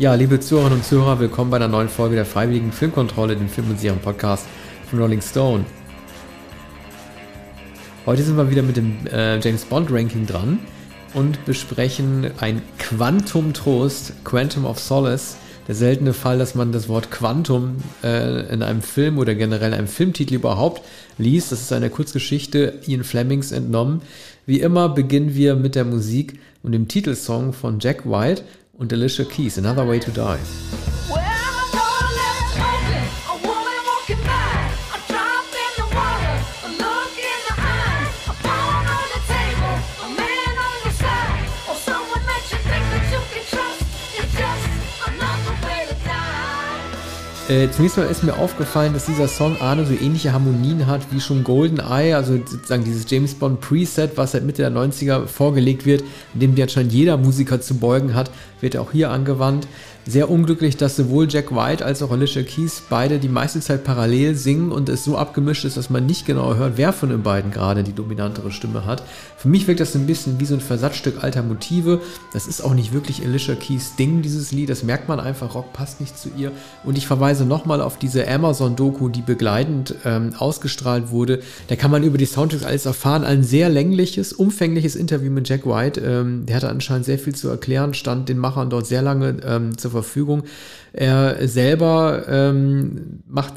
Ja, liebe Zuhörerinnen und Zuhörer, willkommen bei einer neuen Folge der Freiwilligen Filmkontrolle, dem Film- und Serien-Podcast von Rolling Stone. Heute sind wir wieder mit dem äh, James Bond Ranking dran und besprechen ein Quantum Trost, Quantum of Solace. Der seltene Fall, dass man das Wort Quantum äh, in einem Film oder generell einem Filmtitel überhaupt liest. Das ist eine Kurzgeschichte Ian Flemings entnommen. Wie immer beginnen wir mit der Musik und dem Titelsong von Jack White und Alicia Keys, Another Way to Die. Äh, zunächst mal ist mir aufgefallen, dass dieser Song Arne so ähnliche Harmonien hat wie schon Golden Eye, also sozusagen dieses James Bond Preset, was seit Mitte der 90er vorgelegt wird, in dem die anscheinend jeder Musiker zu beugen hat, wird auch hier angewandt sehr unglücklich, dass sowohl Jack White als auch Alicia Keys beide die meiste Zeit parallel singen und es so abgemischt ist, dass man nicht genau hört, wer von den beiden gerade die dominantere Stimme hat. Für mich wirkt das ein bisschen wie so ein Versatzstück alter Motive. Das ist auch nicht wirklich Alicia Keys Ding, dieses Lied. Das merkt man einfach, Rock passt nicht zu ihr. Und ich verweise nochmal auf diese Amazon-Doku, die begleitend ähm, ausgestrahlt wurde. Da kann man über die Soundtracks alles erfahren. Ein sehr längliches, umfängliches Interview mit Jack White. Ähm, der hatte anscheinend sehr viel zu erklären, stand den Machern dort sehr lange ähm, zur zur Verfügung. Er selber ähm, macht,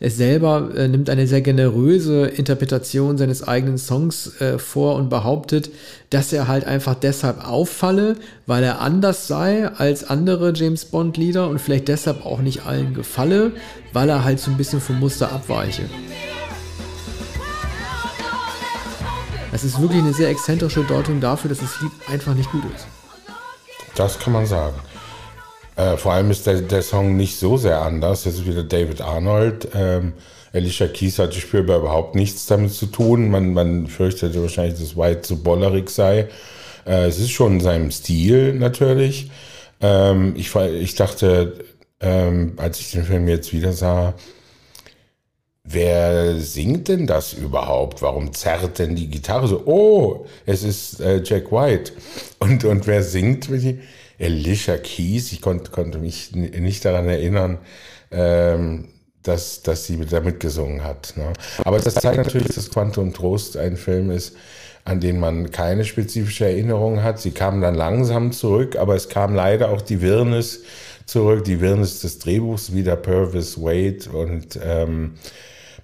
er selber äh, nimmt eine sehr generöse Interpretation seines eigenen Songs äh, vor und behauptet, dass er halt einfach deshalb auffalle, weil er anders sei als andere James Bond Lieder und vielleicht deshalb auch nicht allen gefalle, weil er halt so ein bisschen vom Muster abweiche. Das ist wirklich eine sehr exzentrische Deutung dafür, dass das Lied einfach nicht gut ist. Das kann man sagen. Äh, vor allem ist der, der Song nicht so sehr anders. Das ist wieder David Arnold. Ähm, Alicia Keys hatte spürbar überhaupt nichts damit zu tun. Man, man fürchtete wahrscheinlich, dass White zu bollerig sei. Äh, es ist schon in seinem Stil natürlich. Ähm, ich, ich dachte, ähm, als ich den Film jetzt wieder sah, wer singt denn das überhaupt? Warum zerrt denn die Gitarre so? Oh, es ist äh, Jack White. Und, und wer singt? Alicia Keys. Ich konnte, konnte mich nicht daran erinnern, ähm, dass, dass sie da mitgesungen hat. Ne? Aber das zeigt natürlich, dass Quantum Trost ein Film ist, an den man keine spezifische Erinnerung hat. Sie kamen dann langsam zurück, aber es kam leider auch die Wirrnis zurück, die Wirrnis des Drehbuchs, wieder Purvis Wade und ähm,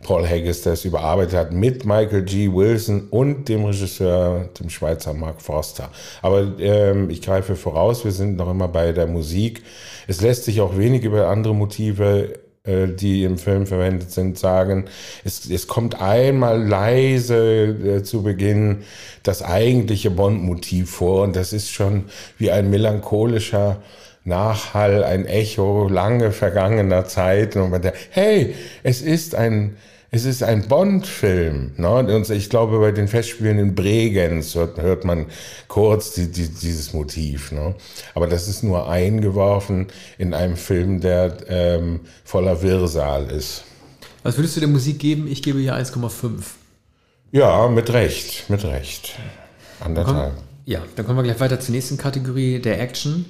Paul Haggis das überarbeitet hat mit Michael G. Wilson und dem Regisseur, dem Schweizer Mark Forster. Aber ähm, ich greife voraus, wir sind noch immer bei der Musik. Es lässt sich auch wenig über andere Motive äh, die im Film verwendet sind, sagen, es, es kommt einmal leise äh, zu Beginn das eigentliche Bond-Motiv vor und das ist schon wie ein melancholischer Nachhall, ein Echo lange vergangener Zeit und man denkt, hey, es ist ein es ist ein Bond-Film. Ne? Und ich glaube, bei den Festspielen in Bregenz hört, hört man kurz die, die, dieses Motiv. Ne? Aber das ist nur eingeworfen in einem Film, der ähm, voller Wirrsal ist. Was würdest du der Musik geben? Ich gebe hier 1,5. Ja, mit Recht, mit Recht. Anderthalb. Ja, dann kommen wir gleich weiter zur nächsten Kategorie, der Action.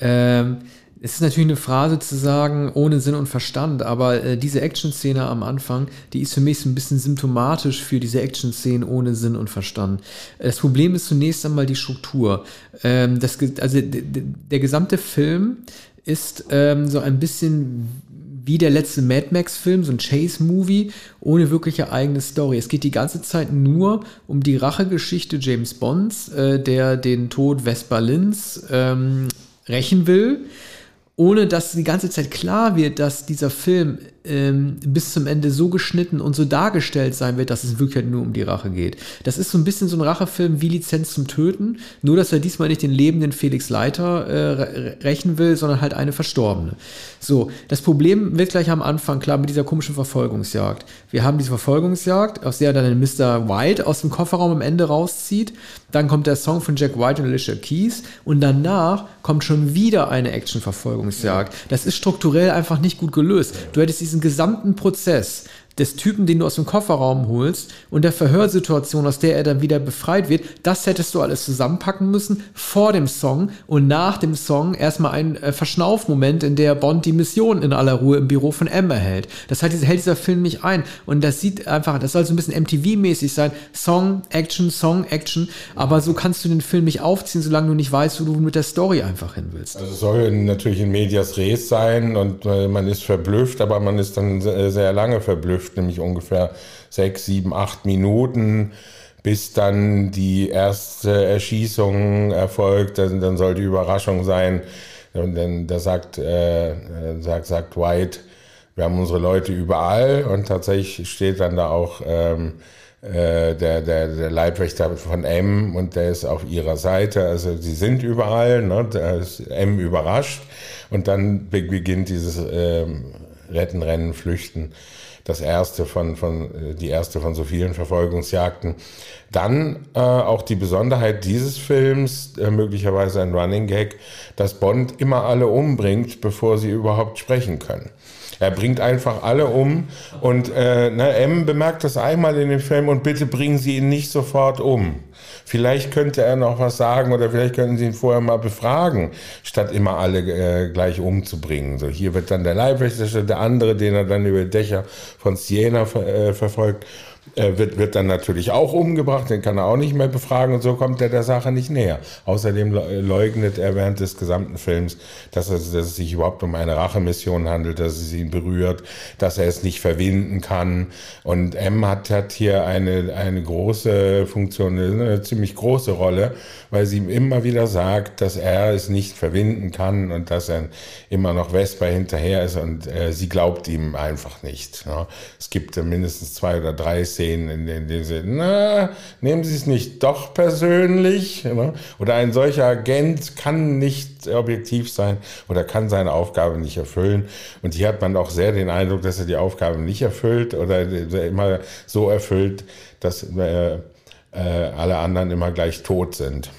Ähm, es ist natürlich eine Phrase zu sagen, ohne Sinn und Verstand, aber äh, diese Action-Szene am Anfang, die ist für mich so ein bisschen symptomatisch für diese Action-Szenen ohne Sinn und Verstand. Das Problem ist zunächst einmal die Struktur. Ähm, das, also der gesamte Film ist ähm, so ein bisschen wie der letzte Mad Max-Film, so ein Chase-Movie, ohne wirkliche eigene Story. Es geht die ganze Zeit nur um die Rachegeschichte James Bonds, äh, der den Tod Vespa-Lins ähm, rächen will ohne dass die ganze Zeit klar wird, dass dieser Film ähm, bis zum Ende so geschnitten und so dargestellt sein wird, dass es wirklich halt nur um die Rache geht. Das ist so ein bisschen so ein Rachefilm wie Lizenz zum Töten, nur dass er diesmal nicht den lebenden Felix Leiter äh, rächen will, sondern halt eine Verstorbene. So, das Problem wird gleich am Anfang klar mit dieser komischen Verfolgungsjagd. Wir haben diese Verfolgungsjagd, aus der dann Mr. White aus dem Kofferraum am Ende rauszieht. Dann kommt der Song von Jack White und Alicia Keys und danach kommt schon wieder eine Action-Verfolgungsjagd. Das ist strukturell einfach nicht gut gelöst. Du hättest diesen gesamten Prozess des Typen, den du aus dem Kofferraum holst und der Verhörsituation, aus der er dann wieder befreit wird, das hättest du alles zusammenpacken müssen vor dem Song und nach dem Song erstmal ein äh, Verschnaufmoment, in der Bond die Mission in aller Ruhe im Büro von M erhält. Das hält, hält dieser Film nicht ein und das sieht einfach, das soll so ein bisschen MTV-mäßig sein, Song, Action, Song, Action, aber so kannst du den Film nicht aufziehen, solange du nicht weißt, wo du mit der Story einfach hin willst. Also soll natürlich in Medias Res sein und äh, man ist verblüfft, aber man ist dann sehr lange verblüfft, nämlich ungefähr sechs, sieben, acht Minuten bis dann die erste Erschießung erfolgt, dann, dann soll die Überraschung sein. Und dann da sagt, äh, sagt, sagt White, wir haben unsere Leute überall und tatsächlich steht dann da auch ähm, äh, der, der, der Leibwächter von M und der ist auf ihrer Seite. Also sie sind überall, ne? da ist M überrascht und dann beginnt dieses ähm, Retten, Rennen, Flüchten. Das erste von, von, äh, die erste von so vielen Verfolgungsjagden. Dann äh, auch die Besonderheit dieses Films, äh, möglicherweise ein Running Gag, dass Bond immer alle umbringt, bevor sie überhaupt sprechen können. Er bringt einfach alle um und äh, ne, M bemerkt das einmal in dem Film und bitte bringen Sie ihn nicht sofort um. Vielleicht könnte er noch was sagen oder vielleicht könnten Sie ihn vorher mal befragen, statt immer alle äh, gleich umzubringen. So hier wird dann der Leibwächter, der andere, den er dann über Dächer von Siena ver äh, verfolgt äh, wird, wird dann natürlich auch umgebracht, den kann er auch nicht mehr befragen und so kommt er der Sache nicht näher. Außerdem leugnet er während des gesamten Films, dass, er, dass es sich überhaupt um eine Rachemission handelt, dass es ihn berührt, dass er es nicht verwinden kann. Und M hat, hat hier eine, eine große Funktion, eine ziemlich große Rolle, weil sie ihm immer wieder sagt, dass er es nicht verwinden kann und dass er immer noch Vespa hinterher ist und äh, sie glaubt ihm einfach nicht. Ja. Es gibt äh, mindestens zwei oder drei in denen, sie, na, nehmen Sie es nicht doch persönlich. Ne? Oder ein solcher Agent kann nicht objektiv sein oder kann seine Aufgabe nicht erfüllen. Und hier hat man auch sehr den Eindruck, dass er die Aufgabe nicht erfüllt oder immer so erfüllt, dass äh, äh, alle anderen immer gleich tot sind.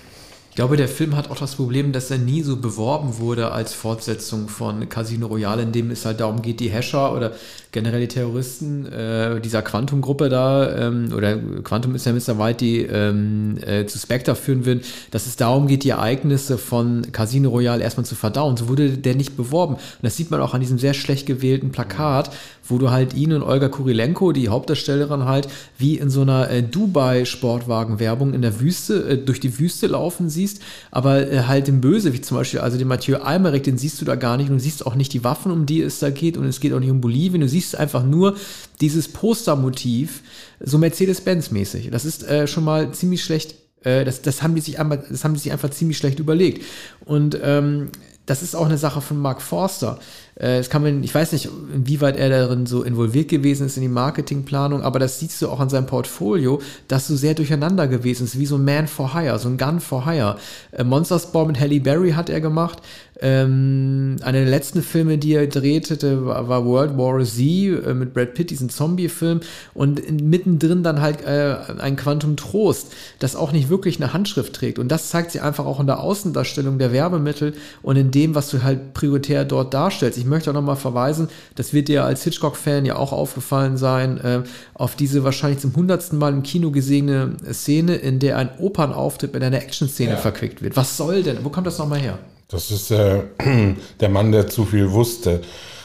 Ich glaube, der Film hat auch das Problem, dass er nie so beworben wurde als Fortsetzung von Casino Royale, in dem es halt darum geht, die Hasher oder generell die Terroristen äh, dieser Quantum-Gruppe da, ähm, oder Quantum ist ja Mr. White, die ähm, äh, zu Spectre führen will, dass es darum geht, die Ereignisse von Casino Royale erstmal zu verdauen. So wurde der nicht beworben. Und das sieht man auch an diesem sehr schlecht gewählten Plakat, wo du halt ihn und Olga Kurilenko, die Hauptdarstellerin halt, wie in so einer äh, Dubai-Sportwagen-Werbung in der Wüste, äh, durch die Wüste laufen siehst, aber äh, halt den Böse, wie zum Beispiel, also den Mathieu Almerich, den siehst du da gar nicht und du siehst auch nicht die Waffen, um die es da geht und es geht auch nicht um Bolivien, du siehst einfach nur dieses Postermotiv, so Mercedes-Benz-mäßig. Das ist äh, schon mal ziemlich schlecht äh, das, das, haben die sich einfach, das haben die sich einfach ziemlich schlecht überlegt. Und ähm, das ist auch eine Sache von Mark Forster. Äh, kann man, ich weiß nicht, inwieweit er darin so involviert gewesen ist in die Marketingplanung, aber das siehst du auch an seinem Portfolio, dass so sehr durcheinander gewesen ist, wie so ein Man for Hire, so ein Gun for Hire. Äh, Monsters Ball mit Halle Berry hat er gemacht. Ähm, einer der letzten Filme, die er drehte, war, war World War Z äh, mit Brad Pitt, diesen Zombie-Film. Und in, mittendrin dann halt äh, ein Quantum Trost, das auch nicht wirklich eine Handschrift trägt. Und das zeigt sich einfach auch in der Außendarstellung der Werbemittel und in dem, was du halt prioritär dort darstellst. Ich möchte auch nochmal verweisen, das wird dir als Hitchcock-Fan ja auch aufgefallen sein, äh, auf diese wahrscheinlich zum hundertsten Mal im Kino gesehene Szene, in der ein Opernauftritt mit einer Action-Szene ja. verquickt wird. Was soll denn? Wo kommt das nochmal her? Das ist äh, der Mann, der zu viel wusste.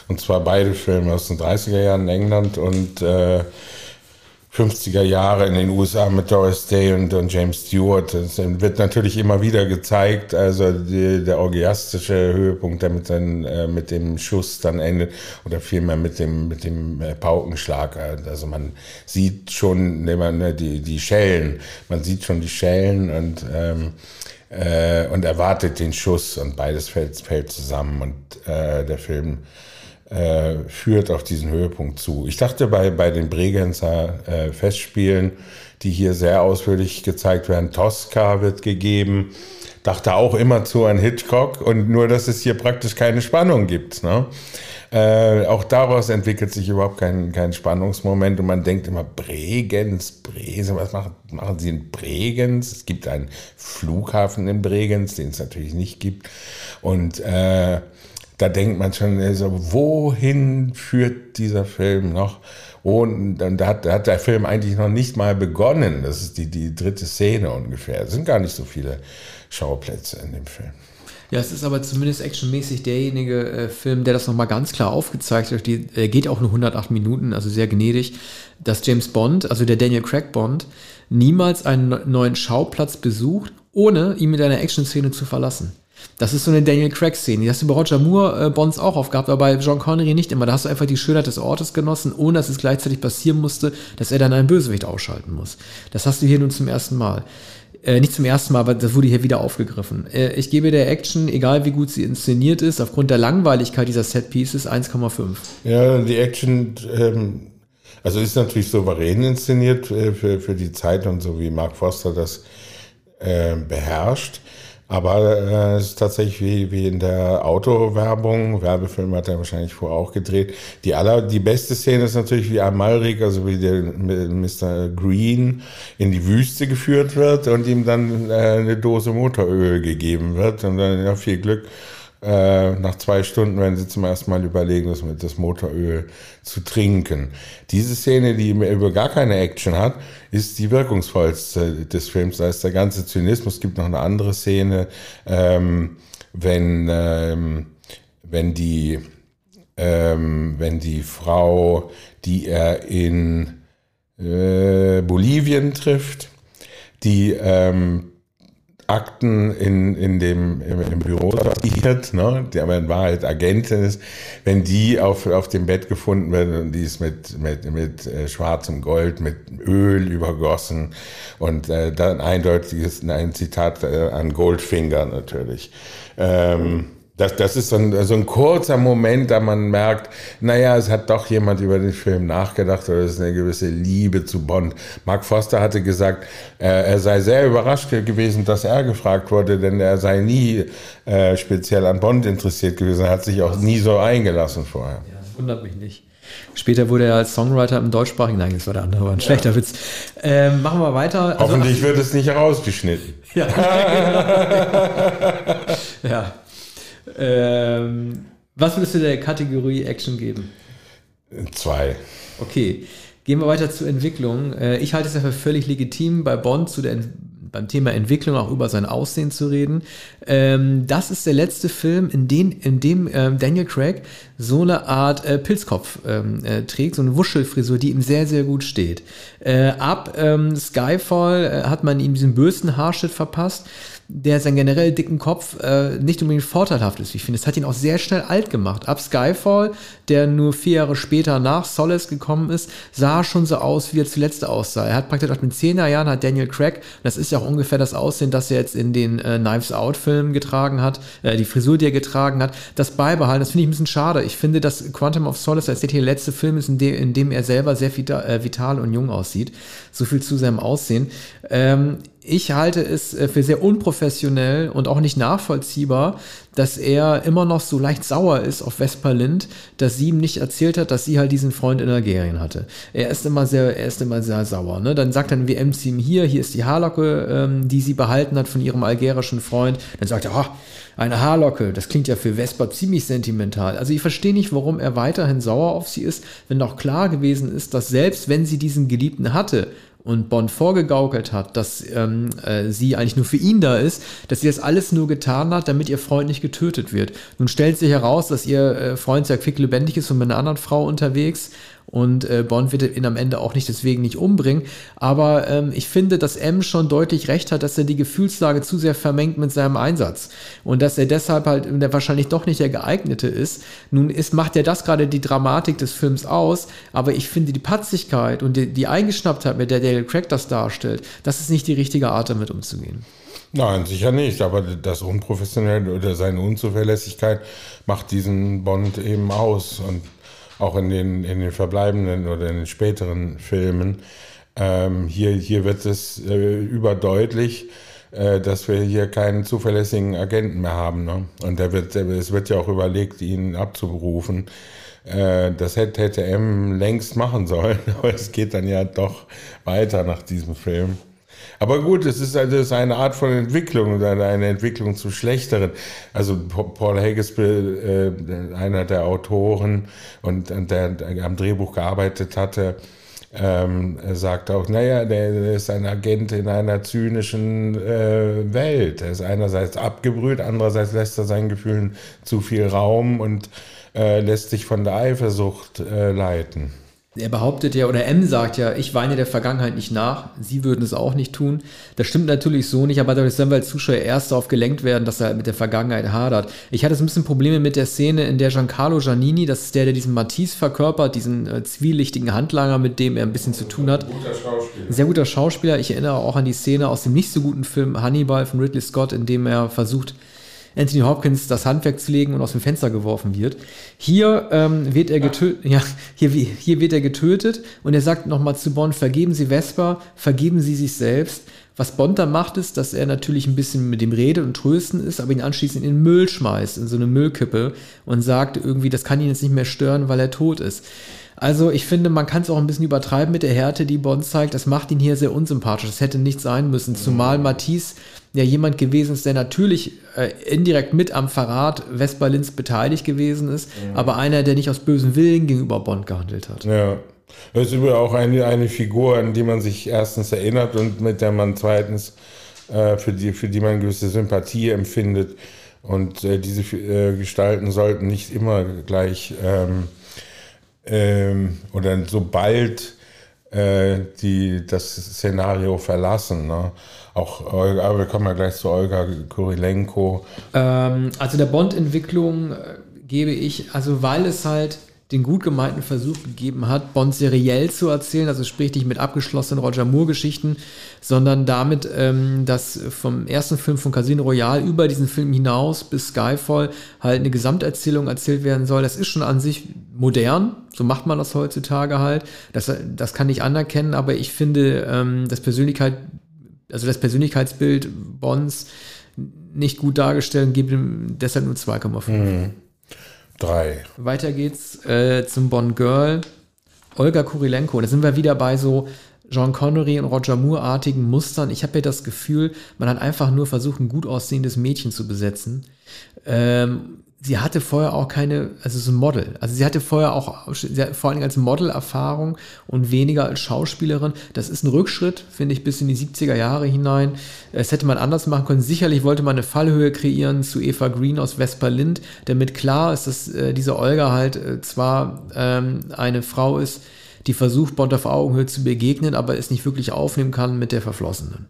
Und zwar beide Filme aus den 30er Jahren in England und äh, 50er Jahre in den USA mit Doris Day und, und James Stewart. Das wird natürlich immer wieder gezeigt, also die, der orgiastische Höhepunkt, der mit, den, äh, mit dem Schuss dann endet oder vielmehr mit dem, mit dem äh, Paukenschlag. Also man sieht schon ne, die, die Schellen, man sieht schon die Schellen und ähm, äh, und erwartet den Schuss und beides fällt, fällt zusammen und äh, der Film äh, führt auf diesen Höhepunkt zu. Ich dachte bei, bei den Bregenzer äh, Festspielen, die hier sehr ausführlich gezeigt werden, Tosca wird gegeben, dachte auch immer zu an Hitchcock und nur, dass es hier praktisch keine Spannung gibt. Ne? Äh, auch daraus entwickelt sich überhaupt kein, kein Spannungsmoment und man denkt immer, Bregenz, Brese, was machen, machen sie in Bregenz? Es gibt einen Flughafen in Bregenz, den es natürlich nicht gibt. Und äh, da denkt man schon, also, wohin führt dieser Film noch? Und dann hat, hat der Film eigentlich noch nicht mal begonnen. Das ist die, die dritte Szene ungefähr. Es sind gar nicht so viele Schauplätze in dem Film. Ja, es ist aber zumindest actionmäßig derjenige äh, Film, der das nochmal ganz klar aufgezeigt hat. Die äh, geht auch nur 108 Minuten, also sehr gnädig, dass James Bond, also der Daniel Craig Bond, niemals einen neuen Schauplatz besucht, ohne ihn mit einer Action-Szene zu verlassen. Das ist so eine Daniel Craig-Szene. Die hast du bei Roger Moore äh, Bonds auch aufgehabt, aber bei John Connery nicht immer. Da hast du einfach die Schönheit des Ortes genossen, ohne dass es gleichzeitig passieren musste, dass er dann einen Bösewicht ausschalten muss. Das hast du hier nun zum ersten Mal. Äh, nicht zum ersten Mal, aber das wurde hier wieder aufgegriffen. Äh, ich gebe der Action, egal wie gut sie inszeniert ist, aufgrund der Langweiligkeit dieser Set-Pieces 1,5. Ja, die Action, ähm, also ist natürlich souverän inszeniert äh, für, für die Zeit und so wie Mark Foster das äh, beherrscht. Aber äh, es ist tatsächlich wie, wie in der Autowerbung, Werbefilm hat er wahrscheinlich vorher auch gedreht. Die aller, die beste Szene ist natürlich wie Amalric, also wie der Mr. Green in die Wüste geführt wird und ihm dann äh, eine Dose Motoröl gegeben wird und dann ja viel Glück äh, nach zwei Stunden werden sie zum ersten Mal überlegen, das, das Motoröl zu trinken. Diese Szene, die über gar keine Action hat, ist die wirkungsvollste des Films. Da ist der ganze Zynismus. Es gibt noch eine andere Szene, ähm, wenn, ähm, wenn die, ähm, wenn die Frau, die er in äh, Bolivien trifft, die ähm, Akten in, in dem, im, im Büro sortiert, ne, die aber in Wahrheit Agentin ist, wenn die auf, auf dem Bett gefunden wird und die ist mit, mit, mit äh, schwarzem Gold, mit Öl übergossen und äh, dann eindeutig ist ein Zitat äh, an Goldfinger natürlich. Ähm, das, das ist so ein, so ein kurzer Moment, da man merkt, naja, es hat doch jemand über den Film nachgedacht oder es ist eine gewisse Liebe zu Bond. Mark Foster hatte gesagt, äh, er sei sehr überrascht gewesen, dass er gefragt wurde, denn er sei nie äh, speziell an Bond interessiert gewesen. Er hat sich auch nie so eingelassen vorher. Ja, das wundert mich nicht. Später wurde er als Songwriter im deutschsprachigen, nein, das war der andere, war ein schlechter ja. Witz. Ähm, machen wir weiter. Also, Hoffentlich wird es nicht herausgeschnitten. ja, ja. Ähm, was würdest du der Kategorie Action geben? Zwei. Okay. Gehen wir weiter zur Entwicklung. Äh, ich halte es ja für völlig legitim, bei Bond zu der, beim Thema Entwicklung auch über sein Aussehen zu reden. Ähm, das ist der letzte Film, in, den, in dem ähm, Daniel Craig so eine Art äh, Pilzkopf ähm, äh, trägt, so eine Wuschelfrisur, die ihm sehr, sehr gut steht. ab Skyfall hat man ihm diesen bösen Haarschnitt verpasst der seinen generell dicken Kopf äh, nicht unbedingt vorteilhaft ist. Ich finde, es hat ihn auch sehr schnell alt gemacht. Ab Skyfall, der nur vier Jahre später nach Solace gekommen ist, sah schon so aus, wie er zuletzt aussah. Er hat praktisch auch mit 10 Jahren hat Daniel Craig, das ist ja auch ungefähr das Aussehen, das er jetzt in den äh, Knives Out Filmen getragen hat, äh, die Frisur, die er getragen hat, das beibehalten. Das finde ich ein bisschen schade. Ich finde, dass Quantum of Solace als der letzte Film ist, in dem, in dem er selber sehr vital, äh, vital und jung aussieht. So viel zu seinem Aussehen. Ähm, ich halte es äh, für sehr unprofessionell und auch nicht nachvollziehbar, dass er immer noch so leicht sauer ist auf Vespa Lind, dass sie ihm nicht erzählt hat, dass sie halt diesen Freund in Algerien hatte. Er ist immer sehr, er ist immer sehr sauer. Ne? Dann sagt dann WM zu ihm hier, hier ist die Haarlocke, ähm, die sie behalten hat von ihrem algerischen Freund. Dann sagt er, oh, eine Haarlocke, das klingt ja für Vespa ziemlich sentimental. Also ich verstehe nicht, warum er weiterhin sauer auf sie ist, wenn doch klar gewesen ist, dass selbst wenn sie diesen Geliebten hatte, und Bond vorgegaukelt hat, dass ähm, äh, sie eigentlich nur für ihn da ist, dass sie das alles nur getan hat, damit ihr Freund nicht getötet wird. Nun stellt sich heraus, dass ihr äh, Freund sehr quicklebendig ist und mit einer anderen Frau unterwegs und äh, Bond wird ihn am Ende auch nicht deswegen nicht umbringen. Aber ähm, ich finde, dass M schon deutlich recht hat, dass er die Gefühlslage zu sehr vermengt mit seinem Einsatz. Und dass er deshalb halt der wahrscheinlich doch nicht der geeignete ist. Nun ist, macht ja das gerade die Dramatik des Films aus. Aber ich finde die Patzigkeit und die, die Eingeschnapptheit, mit der Daniel Craig das darstellt, das ist nicht die richtige Art, damit umzugehen. Nein, sicher nicht. Aber das Unprofessionelle oder seine Unzuverlässigkeit macht diesen Bond eben aus. Und auch in den, in den verbleibenden oder in den späteren Filmen. Ähm, hier, hier wird es äh, überdeutlich, äh, dass wir hier keinen zuverlässigen Agenten mehr haben. Ne? Und der wird, es wird ja auch überlegt, ihn abzuberufen. Äh, das hätte, hätte M längst machen sollen, aber es geht dann ja doch weiter nach diesem Film. Aber gut, es ist also ist eine Art von Entwicklung, eine Entwicklung zum Schlechteren. Also Paul Haggis, äh, einer der Autoren und, und der, am Drehbuch gearbeitet hatte, ähm, sagt auch, naja, der, der ist ein Agent in einer zynischen äh, Welt. Er ist einerseits abgebrüht, andererseits lässt er seinen Gefühlen zu viel Raum und äh, lässt sich von der Eifersucht äh, leiten er behauptet ja, oder M sagt ja, ich weine der Vergangenheit nicht nach, sie würden es auch nicht tun. Das stimmt natürlich so nicht, aber dadurch sollen wir als Zuschauer erst darauf gelenkt werden, dass er mit der Vergangenheit hadert. Ich hatte so ein bisschen Probleme mit der Szene, in der Giancarlo Giannini, das ist der, der diesen Matisse verkörpert, diesen äh, zwielichtigen Handlanger, mit dem er ein bisschen zu tun hat. Guter Schauspieler. Sehr guter Schauspieler. Ich erinnere auch an die Szene aus dem nicht so guten Film Hannibal von Ridley Scott, in dem er versucht, Anthony Hopkins das Handwerk zu legen und aus dem Fenster geworfen wird. Hier ähm, wird er getötet, ja, hier, hier wird er getötet und er sagt nochmal zu Bond, vergeben Sie Vespa, vergeben Sie sich selbst. Was Bond da macht, ist, dass er natürlich ein bisschen mit dem redet und trösten ist, aber ihn anschließend in den Müll schmeißt, in so eine Müllkippe und sagt irgendwie, das kann ihn jetzt nicht mehr stören, weil er tot ist. Also ich finde, man kann es auch ein bisschen übertreiben mit der Härte, die Bond zeigt. Das macht ihn hier sehr unsympathisch. Das hätte nicht sein müssen. Zumal Matisse ja jemand gewesen ist, der natürlich äh, indirekt mit am Verrat Westberlins beteiligt gewesen ist, mhm. aber einer, der nicht aus bösem Willen gegenüber Bond gehandelt hat. Ja. Das ist übrigens auch eine, eine Figur, an die man sich erstens erinnert und mit der man zweitens äh, für, die, für die man gewisse Sympathie empfindet. Und äh, diese äh, Gestalten sollten nicht immer gleich ähm, ähm, oder sobald äh, die das Szenario verlassen. Ne? Auch Olga, aber wir kommen ja gleich zu Olga Kurilenko. Ähm, also der Bond-Entwicklung äh, gebe ich, also weil es halt den gut gemeinten Versuch gegeben hat, Bond seriell zu erzählen, also sprich nicht mit abgeschlossenen Roger Moore-Geschichten, sondern damit, ähm, dass vom ersten Film von Casino Royale über diesen Film hinaus bis Skyfall halt eine Gesamterzählung erzählt werden soll. Das ist schon an sich modern, so macht man das heutzutage halt. Das, das kann ich anerkennen, aber ich finde, ähm, das Persönlichkeit, also das Persönlichkeitsbild Bonds nicht gut dargestellt und gebe ihm deshalb nur 2,5. Mhm. Drei. Weiter geht's äh, zum Bond Girl. Olga Kurilenko. Da sind wir wieder bei so Jean Connery und Roger Moore-artigen Mustern. Ich habe ja das Gefühl, man hat einfach nur versucht, ein gut aussehendes Mädchen zu besetzen. Ähm, sie hatte vorher auch keine, also so ein Model. Also sie hatte vorher auch, vor allem als Model Erfahrung und weniger als Schauspielerin. Das ist ein Rückschritt, finde ich, bis in die 70er Jahre hinein. Es hätte man anders machen können. Sicherlich wollte man eine Fallhöhe kreieren zu Eva Green aus Vesperlind, damit klar ist, dass äh, diese Olga halt äh, zwar ähm, eine Frau ist, die versucht, Bond auf Augenhöhe zu begegnen, aber es nicht wirklich aufnehmen kann mit der Verflossenen.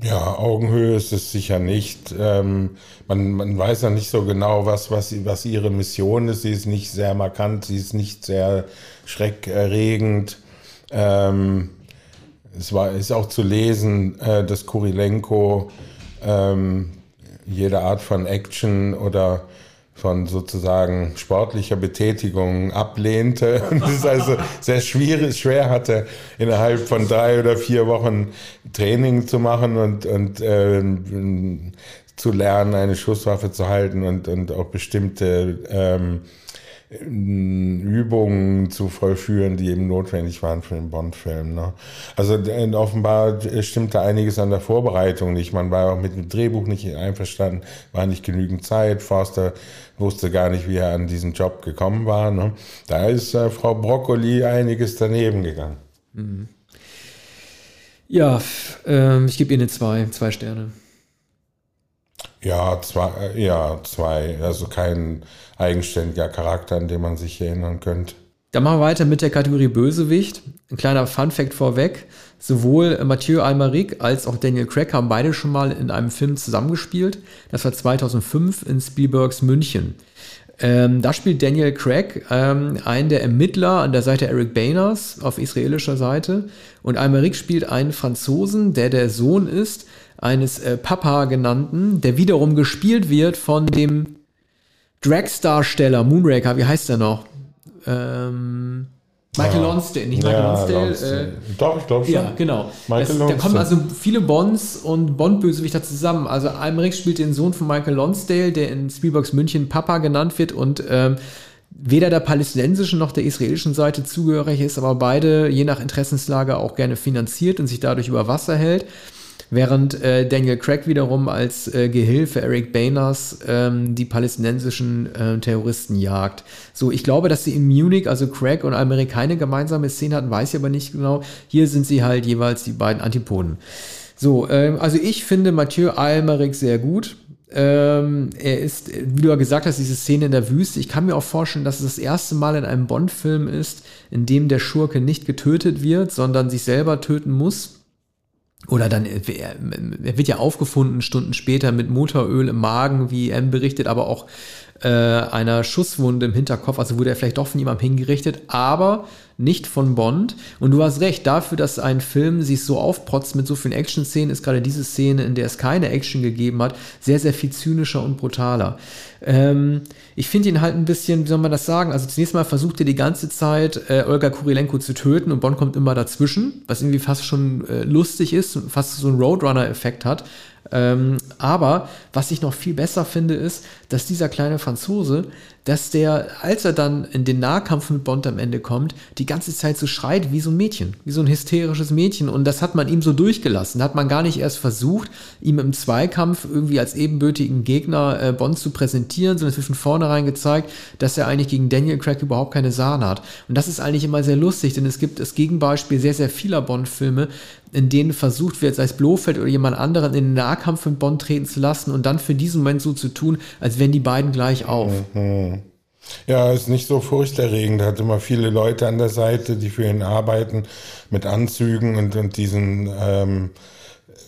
Ja, Augenhöhe ist es sicher nicht. Ähm, man, man weiß ja nicht so genau, was, was, was ihre Mission ist. Sie ist nicht sehr markant, sie ist nicht sehr schreckerregend. Ähm, es war, ist auch zu lesen, äh, dass Kurilenko ähm, jede Art von Action oder von sozusagen sportlicher Betätigung ablehnte und es also sehr schwierig, schwer hatte, innerhalb von drei oder vier Wochen Training zu machen und, und äh, zu lernen, eine Schusswaffe zu halten und, und auch bestimmte ähm, Übungen zu vollführen, die eben notwendig waren für den Bond-Film. Ne? Also offenbar stimmte einiges an der Vorbereitung nicht. Man war auch mit dem Drehbuch nicht einverstanden, war nicht genügend Zeit. Forster wusste gar nicht, wie er an diesen Job gekommen war. Ne? Da ist äh, Frau Broccoli einiges daneben gegangen. Mhm. Ja, ähm, ich gebe ihr eine zwei, zwei Sterne. Ja, zwei, äh, ja, zwei. Also kein eigenständiger Charakter, an den man sich erinnern könnte. Dann machen wir weiter mit der Kategorie Bösewicht. Ein kleiner Fun-Fact vorweg. Sowohl Mathieu Almaric als auch Daniel Craig haben beide schon mal in einem Film zusammengespielt. Das war 2005 in Spielbergs München. Ähm, da spielt Daniel Craig ähm, einen der Ermittler an der Seite Eric Boehner's auf israelischer Seite. Und Almaric spielt einen Franzosen, der der Sohn ist eines äh, Papa genannten, der wiederum gespielt wird von dem Drags-Darsteller Moonraker, wie heißt der noch? Ähm, Michael. Lonsdale, nicht Michael ja, Lonsdale. Lonsdale. Äh, Doch, ich glaube schon. Ja, genau. Michael das, da kommen also viele Bonds und Bond-Bösewichter zusammen. Also Almerich spielt den Sohn von Michael Lonsdale, der in Spielbergs München Papa genannt wird und ähm, weder der palästinensischen noch der israelischen Seite zugehörig ist, aber beide je nach Interessenslage auch gerne finanziert und sich dadurch über Wasser hält. Während äh, Daniel Craig wiederum als äh, Gehilfe Eric Boehners ähm, die palästinensischen äh, Terroristen jagt. So, ich glaube, dass sie in Munich, also Craig und Almeri, keine gemeinsame Szene hatten, weiß ich aber nicht genau. Hier sind sie halt jeweils die beiden Antipoden. So, ähm, also ich finde Mathieu Almeric sehr gut. Ähm, er ist, wie du ja gesagt hast, diese Szene in der Wüste. Ich kann mir auch vorstellen, dass es das erste Mal in einem Bond-Film ist, in dem der Schurke nicht getötet wird, sondern sich selber töten muss. Oder dann, er, er wird ja aufgefunden Stunden später mit Motoröl im Magen, wie M berichtet, aber auch äh, einer Schusswunde im Hinterkopf. Also wurde er vielleicht doch von jemandem hingerichtet, aber nicht von Bond. Und du hast recht, dafür, dass ein Film sich so aufprotzt mit so vielen Action-Szenen, ist gerade diese Szene, in der es keine Action gegeben hat, sehr, sehr viel zynischer und brutaler. Ähm, ich finde ihn halt ein bisschen, wie soll man das sagen? Also zunächst mal versucht er die ganze Zeit, äh, Olga Kurilenko zu töten und Bond kommt immer dazwischen, was irgendwie fast schon äh, lustig ist, fast so einen Roadrunner-Effekt hat. Ähm, aber was ich noch viel besser finde, ist, dass dieser kleine Franzose, dass der, als er dann in den Nahkampf mit Bond am Ende kommt, die ganze Zeit so schreit wie so ein Mädchen, wie so ein hysterisches Mädchen. Und das hat man ihm so durchgelassen. Hat man gar nicht erst versucht, ihm im Zweikampf irgendwie als ebenbürtigen Gegner äh, Bond zu präsentieren, sondern es wird von vornherein gezeigt, dass er eigentlich gegen Daniel Craig überhaupt keine Sahne hat. Und das ist eigentlich immer sehr lustig, denn es gibt das Gegenbeispiel sehr, sehr vieler Bond-Filme, in denen versucht wird, sei es Blofeld oder jemand anderen in den Nahkampf mit Bond treten zu lassen und dann für diesen Moment so zu tun, als wenn die beiden gleich auf. Mhm. Ja, ist nicht so furchterregend. Er hat immer viele Leute an der Seite, die für ihn arbeiten, mit Anzügen und, und diesen ähm,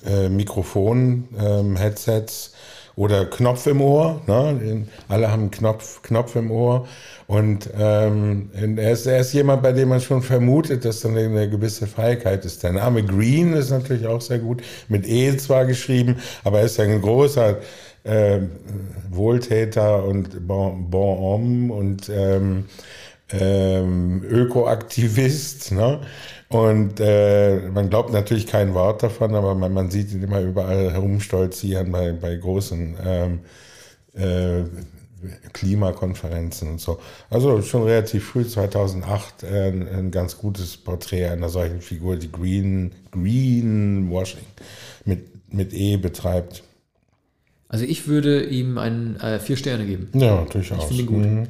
äh, Mikrofon-Headsets. Ähm, oder Knopf im Ohr. Ne? Alle haben Knopf, Knopf im Ohr. Und ähm, er, ist, er ist jemand, bei dem man schon vermutet, dass da eine, eine gewisse Feigheit ist. Der Name Green ist natürlich auch sehr gut, mit E zwar geschrieben, aber er ist ein großer äh, Wohltäter und Bon, Homme und ähm, ähm, Ökoaktivist. Ne? Und äh, man glaubt natürlich kein Wort davon, aber man, man sieht ihn immer überall herumstolzieren bei, bei großen ähm, äh, Klimakonferenzen und so. Also schon relativ früh, 2008, äh, ein ganz gutes Porträt einer solchen Figur, die Green, Greenwashing mit, mit E betreibt. Also ich würde ihm einen, äh, vier Sterne geben. Ja, durchaus. Ich finde ihn gut. Mhm.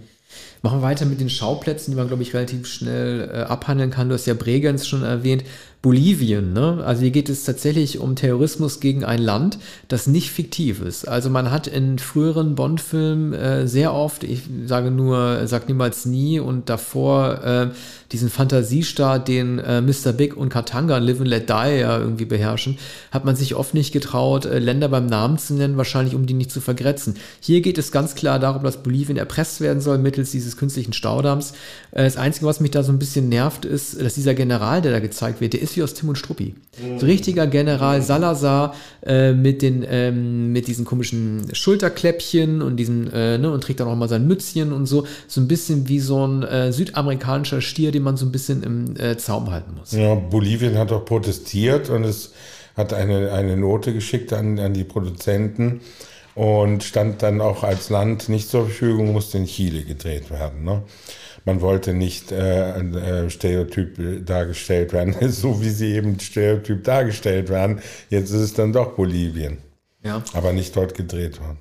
Machen wir weiter mit den Schauplätzen, die man, glaube ich, relativ schnell äh, abhandeln kann. Du hast ja Bregenz schon erwähnt. Bolivien, ne? Also hier geht es tatsächlich um Terrorismus gegen ein Land, das nicht fiktiv ist. Also man hat in früheren Bond-Filmen äh, sehr oft, ich sage nur, sag niemals nie und davor äh, diesen Fantasiestaat, den äh, Mr. Big und Katanga, Live and Let Die ja irgendwie beherrschen, hat man sich oft nicht getraut, äh, Länder beim Namen zu nennen, wahrscheinlich um die nicht zu vergrätzen. Hier geht es ganz klar darum, dass Bolivien erpresst werden soll mittels dieses künstlichen Staudamms. Äh, das Einzige, was mich da so ein bisschen nervt, ist, dass dieser General, der da gezeigt wird, der ist wie aus Tim und Struppi. Mhm. So richtiger General Salazar äh, mit den ähm, mit diesen komischen Schulterkläppchen und diesen äh, ne, und trägt dann auch mal sein Mützchen und so so ein bisschen wie so ein äh, südamerikanischer Stier, den man so ein bisschen im äh, Zaum halten muss. Ja, Bolivien hat auch protestiert und es hat eine eine Note geschickt an an die Produzenten und stand dann auch als Land nicht zur Verfügung, musste in Chile gedreht werden. Ne? man wollte nicht äh, äh, Stereotyp dargestellt werden, so wie sie eben Stereotyp dargestellt werden. Jetzt ist es dann doch Bolivien. Ja. Aber nicht dort gedreht worden.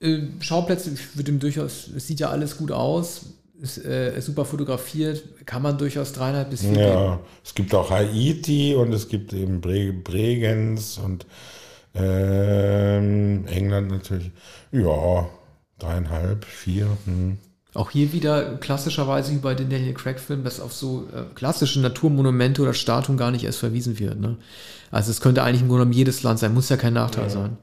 Äh, Schauplätze, ich würde ihm durchaus, es sieht ja alles gut aus, ist, äh, ist super fotografiert, kann man durchaus dreieinhalb bis vier. Ja, geben. es gibt auch Haiti und es gibt eben Bre Bregenz und ähm, England natürlich. Ja, dreieinhalb, vier. Hm. Auch hier wieder klassischerweise wie bei den Daniel Craig-Filmen, dass auf so äh, klassische Naturmonumente oder Statuen gar nicht erst verwiesen wird. Ne? Also es könnte eigentlich im Grunde genommen jedes Land sein, muss ja kein Nachteil ja. sein.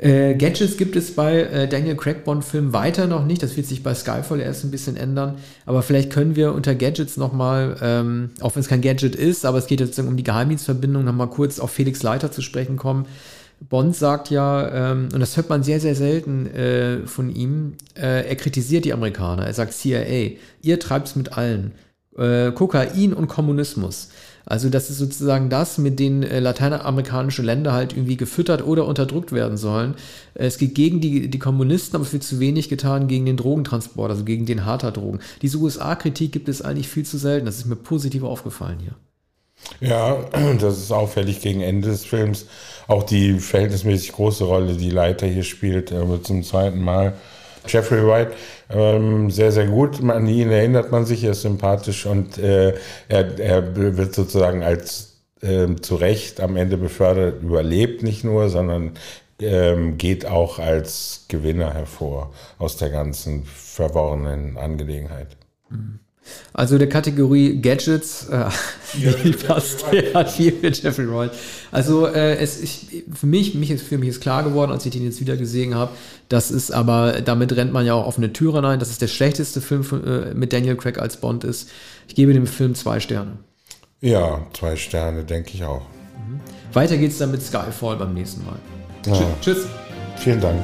Äh, Gadgets gibt es bei äh, Daniel Craig Bond-Filmen weiter noch nicht. Das wird sich bei Skyfall erst ein bisschen ändern. Aber vielleicht können wir unter Gadgets nochmal, ähm, auch wenn es kein Gadget ist, aber es geht jetzt um die Geheimdienstverbindung, nochmal kurz auf Felix Leiter zu sprechen kommen. Bond sagt ja, ähm, und das hört man sehr, sehr selten äh, von ihm, äh, er kritisiert die Amerikaner. Er sagt CIA, ihr treibt's mit allen. Äh, Kokain und Kommunismus. Also das ist sozusagen das, mit denen äh, lateinamerikanische Länder halt irgendwie gefüttert oder unterdrückt werden sollen. Äh, es geht gegen die, die Kommunisten, aber wird zu wenig getan gegen den Drogentransport, also gegen den harter Drogen. Diese USA-Kritik gibt es eigentlich viel zu selten. Das ist mir positiv aufgefallen hier. Ja, das ist auffällig gegen Ende des Films. Auch die verhältnismäßig große Rolle, die Leiter hier spielt, äh, zum zweiten Mal. Jeffrey White, ähm, sehr, sehr gut. An ihn erinnert man sich, er ist sympathisch und äh, er, er wird sozusagen als äh, zu Recht am Ende befördert, überlebt nicht nur, sondern ähm, geht auch als Gewinner hervor aus der ganzen verworrenen Angelegenheit. Mhm. Also der Kategorie Gadgets, äh, die passt ja viel für Jeffrey Wright. Also äh, es, ich, für mich, mich ist, für mich ist klar geworden, als ich den jetzt wieder gesehen habe, das ist aber, damit rennt man ja auch offene Türen ein, dass es der schlechteste Film äh, mit Daniel Craig als Bond ist. Ich gebe dem Film zwei Sterne. Ja, zwei Sterne, denke ich auch. Mhm. Weiter geht's dann mit Skyfall beim nächsten Mal. Ja. Tschüss. Vielen Dank.